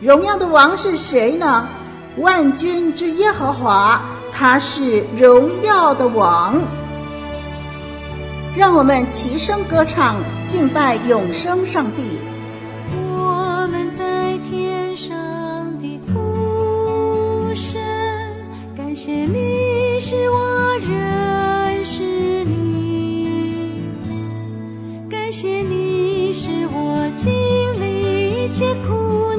荣耀的王是谁呢？万军之耶和华，他是荣耀的王。让我们齐声歌唱，敬拜永生上帝。我们在天上的父神，感谢你使我认识你，感谢你使我经历一切苦难。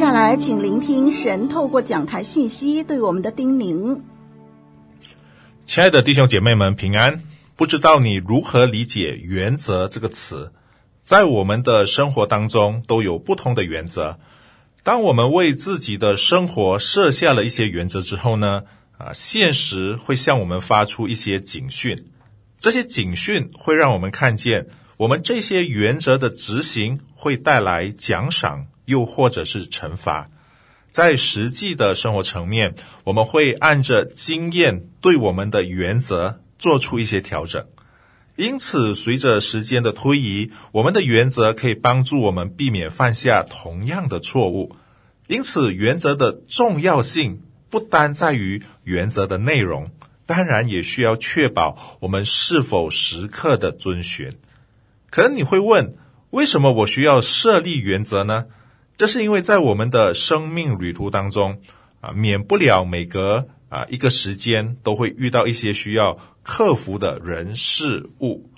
下来，请聆听神透过讲台信息对我们的叮咛。亲爱的弟兄姐妹们，平安！不知道你如何理解“原则”这个词？在我们的生活当中，都有不同的原则。当我们为自己的生活设下了一些原则之后呢，啊，现实会向我们发出一些警讯。这些警讯会让我们看见，我们这些原则的执行会带来奖赏。又或者是惩罚，在实际的生活层面，我们会按着经验对我们的原则做出一些调整。因此，随着时间的推移，我们的原则可以帮助我们避免犯下同样的错误。因此，原则的重要性不单在于原则的内容，当然也需要确保我们是否时刻的遵循。可能你会问，为什么我需要设立原则呢？这是因为在我们的生命旅途当中，啊，免不了每隔啊一个时间都会遇到一些需要克服的人事物，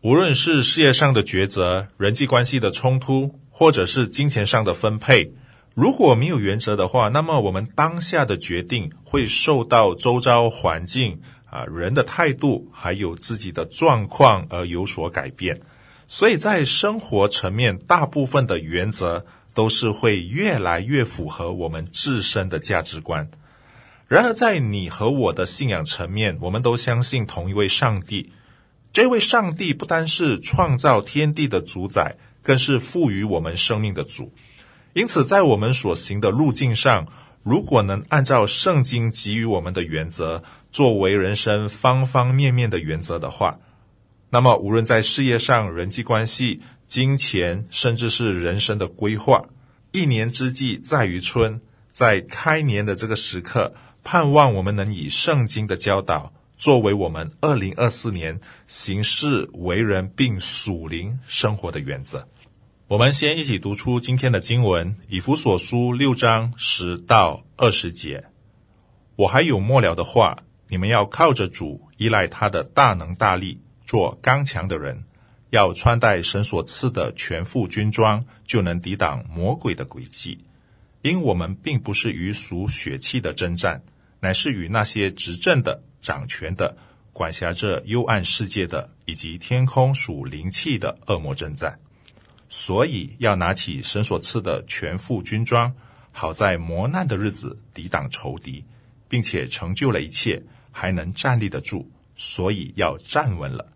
无论是事业上的抉择、人际关系的冲突，或者是金钱上的分配。如果没有原则的话，那么我们当下的决定会受到周遭环境啊、人的态度，还有自己的状况而有所改变。所以在生活层面，大部分的原则都是会越来越符合我们自身的价值观。然而，在你和我的信仰层面，我们都相信同一位上帝。这位上帝不单是创造天地的主宰，更是赋予我们生命的主。因此，在我们所行的路径上，如果能按照圣经给予我们的原则，作为人生方方面面的原则的话，那么无论在事业上、人际关系、金钱，甚至是人生的规划，一年之计在于春，在开年的这个时刻。盼望我们能以圣经的教导作为我们二零二四年行事为人并属灵生活的原则。我们先一起读出今天的经文：以弗所书六章十到二十节。我还有末了的话，你们要靠着主，依赖他的大能大力，做刚强的人，要穿戴神所赐的全副军装，就能抵挡魔鬼的诡计。因我们并不是与属血气的争战。乃是与那些执政的、掌权的、管辖着幽暗世界的，以及天空属灵气的恶魔争战。所以要拿起神所赐的全副军装，好在磨难的日子抵挡仇敌，并且成就了一切，还能站立得住。所以要站稳了，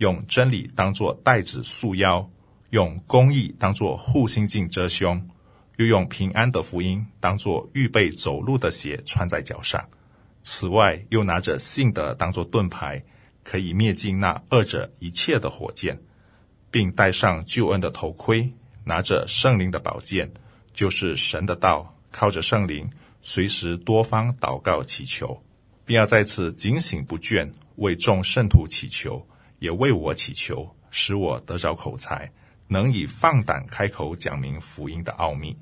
用真理当作带子束腰，用公义当作护心镜遮胸。又用平安的福音当作预备走路的鞋穿在脚上，此外又拿着信德当作盾牌，可以灭尽那恶者一切的火箭，并戴上救恩的头盔，拿着圣灵的宝剑，就是神的道，靠着圣灵随时多方祷告祈求，并要在此警醒不倦，为众圣徒祈求，也为我祈求，使我得着口才，能以放胆开口讲明福音的奥秘。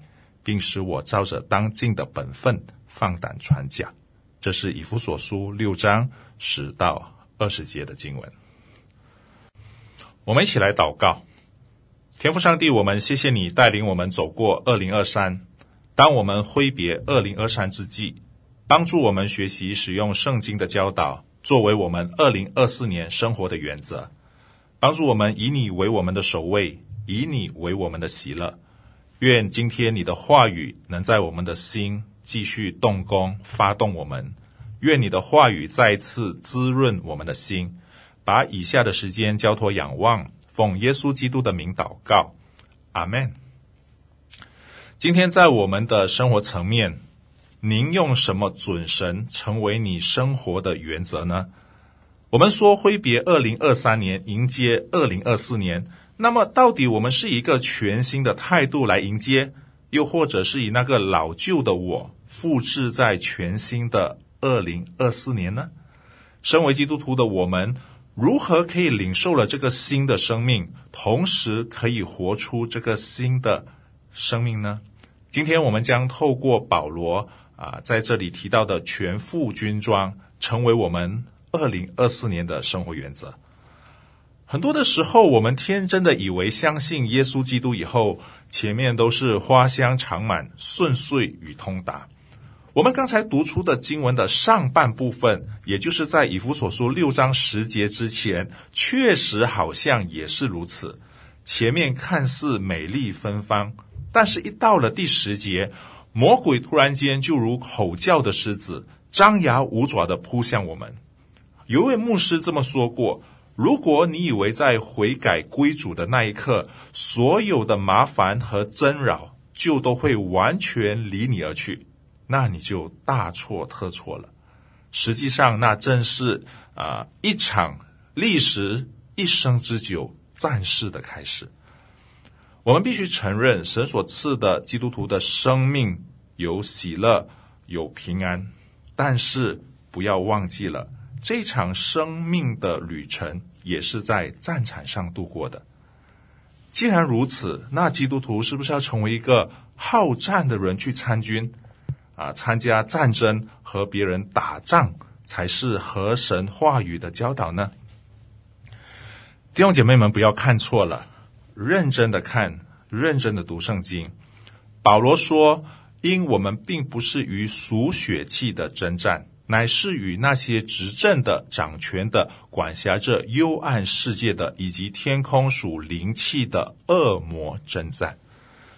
并使我照着当尽的本分放胆传讲。这是以弗所书六章十到二十节的经文。我们一起来祷告：天父上帝，我们谢谢你带领我们走过二零二三。当我们挥别二零二三之际，帮助我们学习使用圣经的教导，作为我们二零二四年生活的原则。帮助我们以你为我们的首位，以你为我们的喜乐。愿今天你的话语能在我们的心继续动工，发动我们。愿你的话语再次滋润我们的心。把以下的时间交托仰望，奉耶稣基督的名祷告，阿门。今天在我们的生活层面，您用什么准绳成为你生活的原则呢？我们说挥别二零二三年，迎接二零二四年。那么，到底我们是以一个全新的态度来迎接，又或者是以那个老旧的我复制在全新的二零二四年呢？身为基督徒的我们，如何可以领受了这个新的生命，同时可以活出这个新的生命呢？今天我们将透过保罗啊在这里提到的全副军装，成为我们二零二四年的生活原则。很多的时候，我们天真的以为相信耶稣基督以后，前面都是花香长满、顺遂与通达。我们刚才读出的经文的上半部分，也就是在以弗所书六章十节之前，确实好像也是如此。前面看似美丽芬芳，但是一到了第十节，魔鬼突然间就如吼叫的狮子，张牙舞爪的扑向我们。有位牧师这么说过。如果你以为在悔改归主的那一刻，所有的麻烦和争扰就都会完全离你而去，那你就大错特错了。实际上，那正是啊、一场历时一生之久战事的开始。我们必须承认，神所赐的基督徒的生命有喜乐，有平安，但是不要忘记了，这场生命的旅程也是在战场上度过的。既然如此，那基督徒是不是要成为一个好战的人去参军啊？参加战争和别人打仗，才是和神话语的教导呢？弟兄姐妹们，不要看错了，认真的看，认真的读圣经。保罗说：“因我们并不是与属血气的征战。”乃是与那些执政的、掌权的、管辖着幽暗世界的，以及天空属灵气的恶魔征战。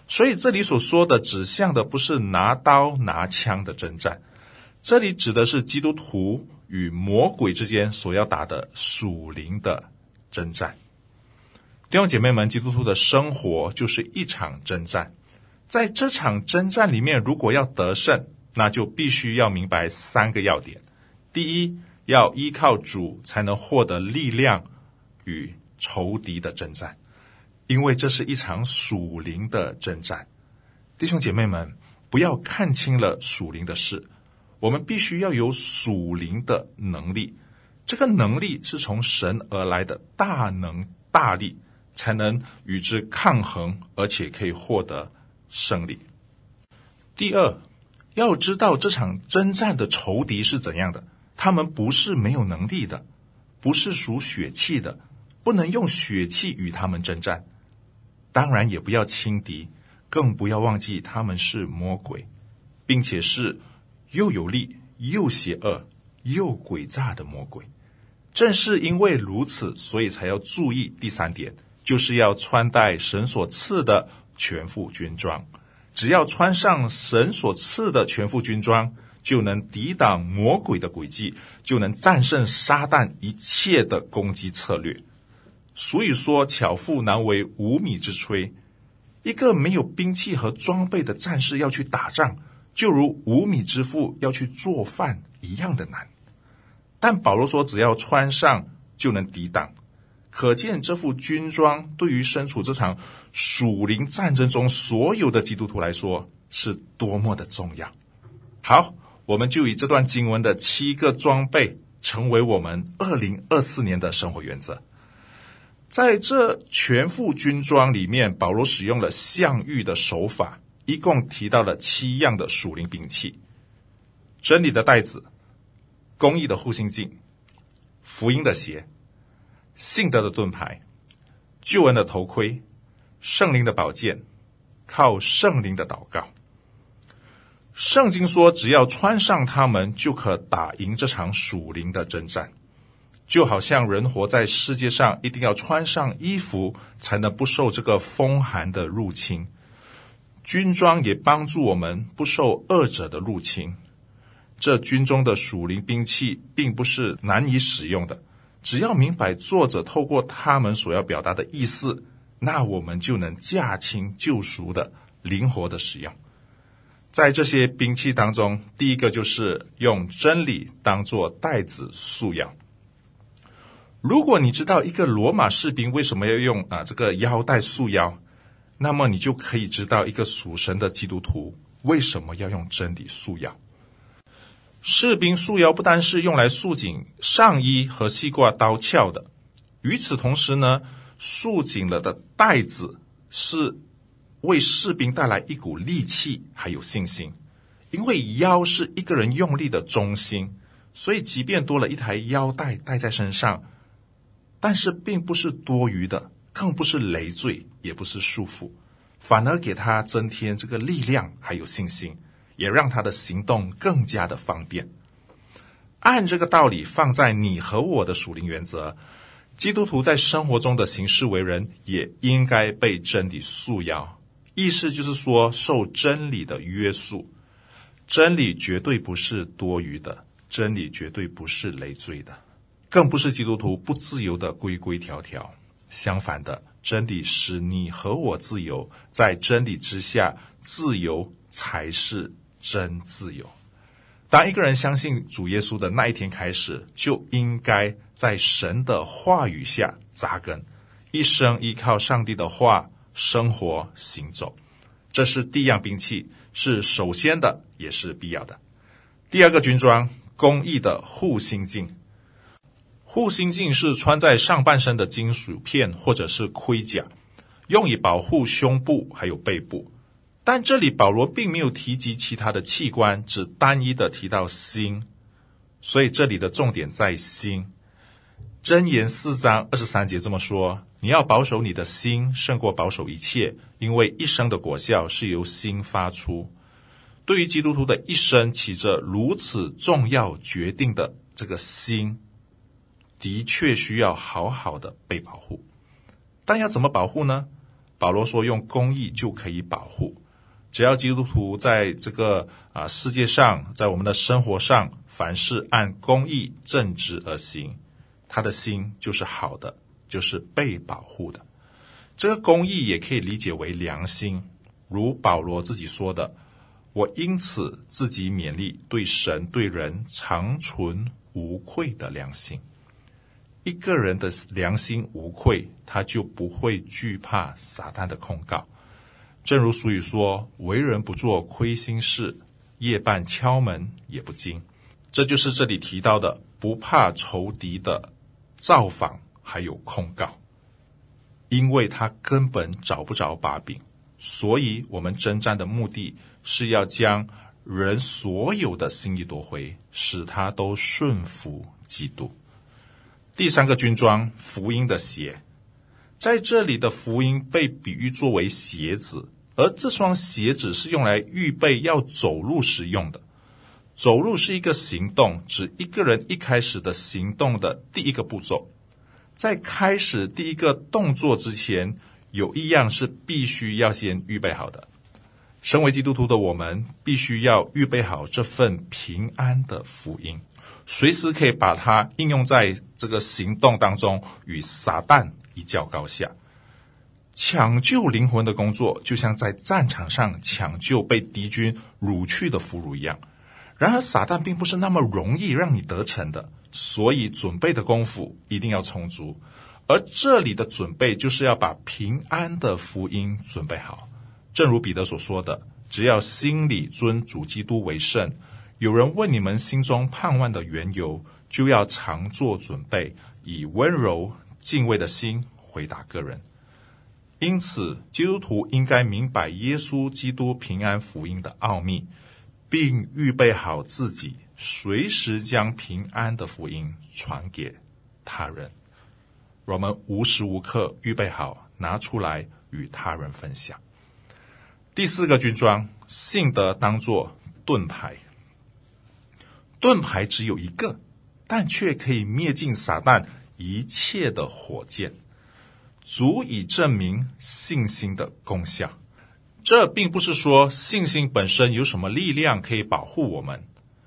所以这里所说的，指向的不是拿刀拿枪的征战，这里指的是基督徒与魔鬼之间所要打的属灵的征战。弟兄姐妹们，基督徒的生活就是一场征战，在这场征战里面，如果要得胜，那就必须要明白三个要点：第一，要依靠主才能获得力量与仇敌的征战，因为这是一场属灵的征战。弟兄姐妹们，不要看轻了属灵的事，我们必须要有属灵的能力，这个能力是从神而来的大能大力，才能与之抗衡，而且可以获得胜利。第二。要知道这场征战的仇敌是怎样的，他们不是没有能力的，不是属血气的，不能用血气与他们征战。当然也不要轻敌，更不要忘记他们是魔鬼，并且是又有力又邪恶又诡诈的魔鬼。正是因为如此，所以才要注意第三点，就是要穿戴神所赐的全副军装。只要穿上神所赐的全副军装，就能抵挡魔鬼的诡计，就能战胜撒旦一切的攻击策略。所以说，巧妇难为无米之炊。一个没有兵器和装备的战士要去打仗，就如无米之父要去做饭一样的难。但保罗说，只要穿上，就能抵挡。可见这副军装对于身处这场属灵战争中所有的基督徒来说是多么的重要。好，我们就以这段经文的七个装备成为我们二零二四年的生活原则。在这全副军装里面，保罗使用了象喻的手法，一共提到了七样的属灵兵器：真理的带子、公义的护心镜、福音的鞋。信德的盾牌，救恩的头盔，圣灵的宝剑，靠圣灵的祷告。圣经说，只要穿上它们，就可打赢这场属灵的征战。就好像人活在世界上，一定要穿上衣服，才能不受这个风寒的入侵。军装也帮助我们不受恶者的入侵。这军中的属灵兵器，并不是难以使用的。只要明白作者透过他们所要表达的意思，那我们就能驾轻就熟的灵活的使用。在这些兵器当中，第一个就是用真理当做带子束腰。如果你知道一个罗马士兵为什么要用啊这个腰带束腰，那么你就可以知道一个属神的基督徒为什么要用真理束腰。士兵束腰不单是用来束紧上衣和系挂刀鞘的，与此同时呢，束紧了的带子是为士兵带来一股力气还有信心。因为腰是一个人用力的中心，所以即便多了一台腰带带在身上，但是并不是多余的，更不是累赘，也不是束缚，反而给他增添这个力量还有信心。也让他的行动更加的方便。按这个道理放在你和我的属灵原则，基督徒在生活中的行事为人也应该被真理束腰。意思就是说，受真理的约束。真理绝对不是多余的，真理绝对不是累赘的，更不是基督徒不自由的规规条条。相反的，真理使你和我自由，在真理之下，自由才是。真自由。当一个人相信主耶稣的那一天开始，就应该在神的话语下扎根，一生依靠上帝的话生活行走。这是第一样兵器，是首先的，也是必要的。第二个军装，公义的护心镜。护心镜是穿在上半身的金属片或者是盔甲，用以保护胸部还有背部。但这里保罗并没有提及其他的器官，只单一的提到心，所以这里的重点在心。箴言四章二十三节这么说：“你要保守你的心，胜过保守一切，因为一生的果效是由心发出。”对于基督徒的一生起着如此重要决定的这个心，的确需要好好的被保护。但要怎么保护呢？保罗说：“用公义就可以保护。”只要基督徒在这个啊世界上，在我们的生活上，凡事按公义正直而行，他的心就是好的，就是被保护的。这个公义也可以理解为良心，如保罗自己说的：“我因此自己勉励，对神对人常存无愧的良心。”一个人的良心无愧，他就不会惧怕撒旦的控告。正如俗语说：“为人不做亏心事，夜半敲门也不惊。”这就是这里提到的不怕仇敌的造访还有控告，因为他根本找不着把柄。所以，我们征战的目的是要将人所有的心意夺回，使他都顺服基督。第三个军装，福音的鞋。在这里的福音被比喻作为鞋子，而这双鞋子是用来预备要走路时用的。走路是一个行动，指一个人一开始的行动的第一个步骤。在开始第一个动作之前，有一样是必须要先预备好的。身为基督徒的我们，必须要预备好这份平安的福音，随时可以把它应用在这个行动当中，与撒旦。一较高下，抢救灵魂的工作就像在战场上抢救被敌军掳去的俘虏一样。然而，撒旦并不是那么容易让你得逞的，所以准备的功夫一定要充足。而这里的准备，就是要把平安的福音准备好。正如彼得所说的：“只要心里尊主基督为圣，有人问你们心中盼望的缘由，就要常做准备，以温柔。”敬畏的心回答个人，因此基督徒应该明白耶稣基督平安福音的奥秘，并预备好自己，随时将平安的福音传给他人。我们无时无刻预备好拿出来与他人分享。第四个军装，信德当做盾牌。盾牌只有一个，但却可以灭尽撒旦。一切的火箭，足以证明信心的功效。这并不是说信心本身有什么力量可以保护我们，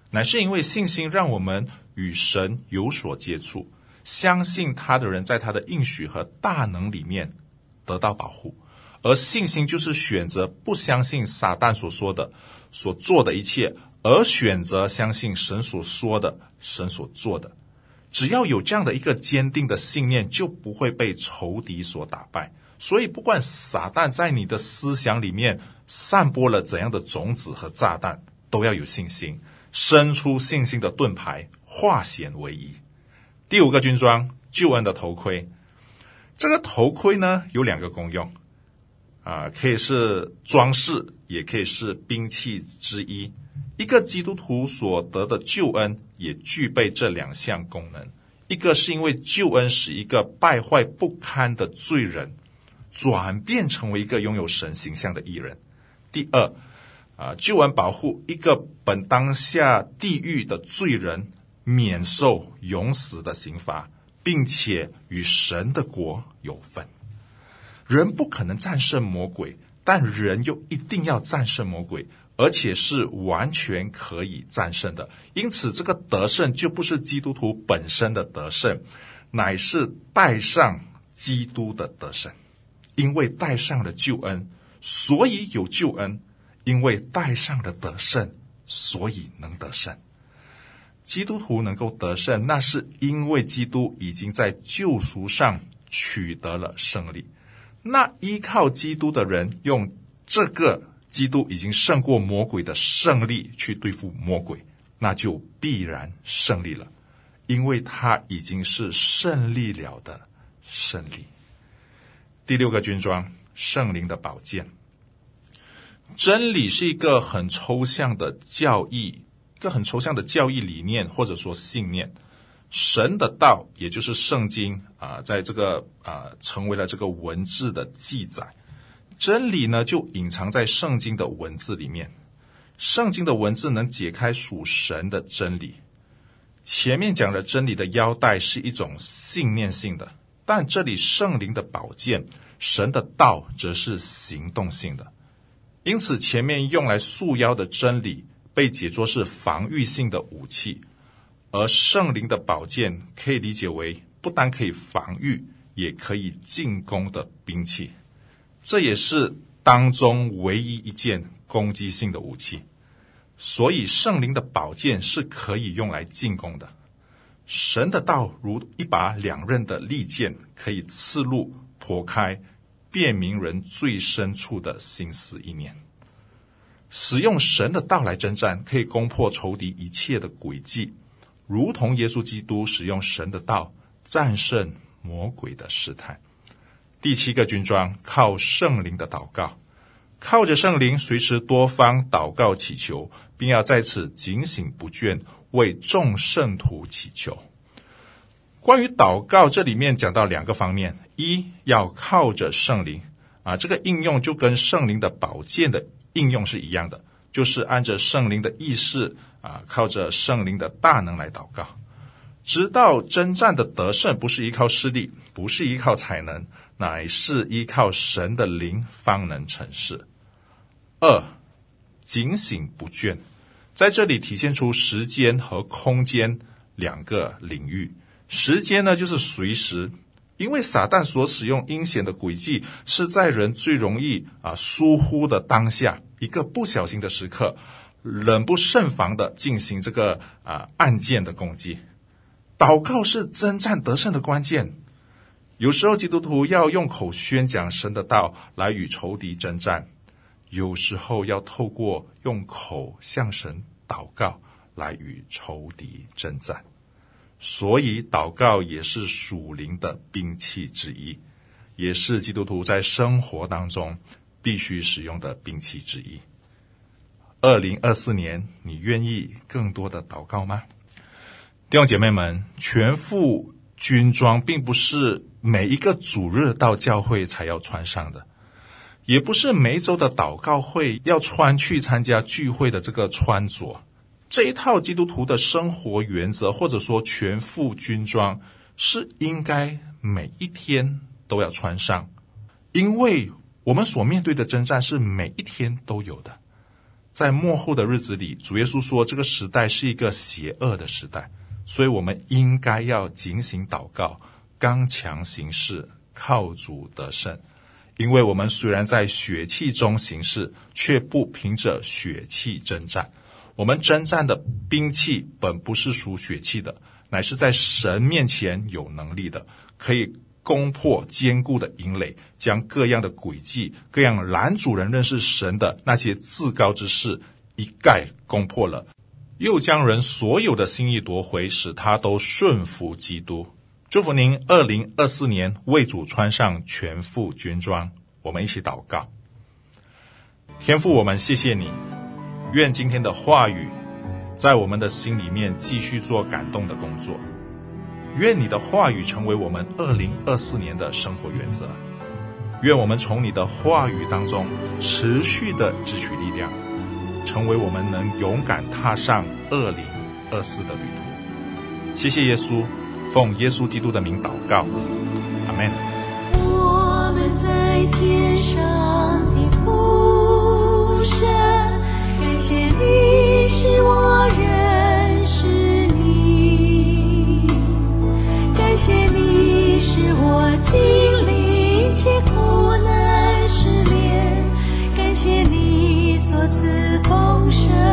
乃是因为信心让我们与神有所接触，相信他的人在他的应许和大能里面得到保护。而信心就是选择不相信撒旦所说的、所做的一切，而选择相信神所说的、神所做的。只要有这样的一个坚定的信念，就不会被仇敌所打败。所以，不管撒旦在你的思想里面散播了怎样的种子和炸弹，都要有信心，伸出信心的盾牌，化险为夷。第五个军装，救恩的头盔。这个头盔呢，有两个功用，啊，可以是装饰，也可以是兵器之一。一个基督徒所得的救恩也具备这两项功能：一个是因为救恩使一个败坏不堪的罪人转变成为一个拥有神形象的艺人；第二，啊，救恩保护一个本当下地狱的罪人免受永死的刑罚，并且与神的国有份。人不可能战胜魔鬼，但人又一定要战胜魔鬼。而且是完全可以战胜的，因此这个得胜就不是基督徒本身的得胜，乃是带上基督的得胜。因为带上了救恩，所以有救恩；因为带上了得胜，所以能得胜。基督徒能够得胜，那是因为基督已经在救赎上取得了胜利。那依靠基督的人，用这个基督已经胜过魔鬼的胜利去对付魔鬼，那就必然胜利了，因为他已经是胜利了的胜利。第六个军装，圣灵的宝剑。真理是一个很抽象的教义，一个很抽象的教义理念，或者说信念。神的道，也就是圣经啊，在这个啊，成为了这个文字的记载。真理呢，就隐藏在圣经的文字里面。圣经的文字能解开属神的真理。前面讲的真理的腰带是一种信念性的，但这里圣灵的宝剑，神的道，则是行动性的。因此，前面用来束腰的真理被解作是防御性的武器，而圣灵的宝剑可以理解为不单可以防御，也可以进攻的兵器。这也是当中唯一一件攻击性的武器。所以，圣灵的宝剑是可以用来进攻的。神的道如一把两刃的利剑，可以刺入、剖开。辨明人最深处的心思意念，使用神的道来征战，可以攻破仇敌一切的诡计，如同耶稣基督使用神的道战胜魔鬼的试探。第七个军装，靠圣灵的祷告，靠着圣灵，随时多方祷告祈求，并要在此警醒不倦，为众圣徒祈求。关于祷告，这里面讲到两个方面：一要靠着圣灵。啊，这个应用就跟圣灵的宝剑的应用是一样的，就是按着圣灵的意识啊，靠着圣灵的大能来祷告，直到征战的得胜，不是依靠势力，不是依靠才能，乃是依靠神的灵方能成事。二警醒不倦，在这里体现出时间和空间两个领域。时间呢，就是随时，因为撒旦所使用阴险的诡计，是在人最容易啊疏忽的当下，一个不小心的时刻，冷不胜防的进行这个啊暗箭的攻击。祷告是征战得胜的关键。有时候基督徒要用口宣讲神的道来与仇敌征战，有时候要透过用口向神祷告来与仇敌征战。所以，祷告也是属灵的兵器之一，也是基督徒在生活当中必须使用的兵器之一。二零二四年，你愿意更多的祷告吗？弟兄姐妹们，全副军装并不是每一个主日到教会才要穿上的，也不是每周的祷告会要穿去参加聚会的这个穿着。这一套基督徒的生活原则，或者说全副军装，是应该每一天都要穿上，因为我们所面对的征战是每一天都有的。在末后的日子里，主耶稣说，这个时代是一个邪恶的时代，所以我们应该要警醒祷告，刚强行事，靠主得胜。因为我们虽然在血气中行事，却不凭着血气征战。我们征战的兵器本不是属血气的，乃是在神面前有能力的，可以攻破坚固的营垒，将各样的诡计、各样拦阻人认识神的那些自高之事一概攻破了，又将人所有的心意夺回，使他都顺服基督。祝福您，二零二四年为主穿上全副军装。我们一起祷告，天父，我们谢谢你。愿今天的话语在我们的心里面继续做感动的工作。愿你的话语成为我们二零二四年的生活原则。愿我们从你的话语当中持续的汲取力量，成为我们能勇敢踏上二零二四的旅途。谢谢耶稣，奉耶稣基督的名祷告，阿门。我们在天上的父神。谢谢你使我认识你，感谢你使我此风声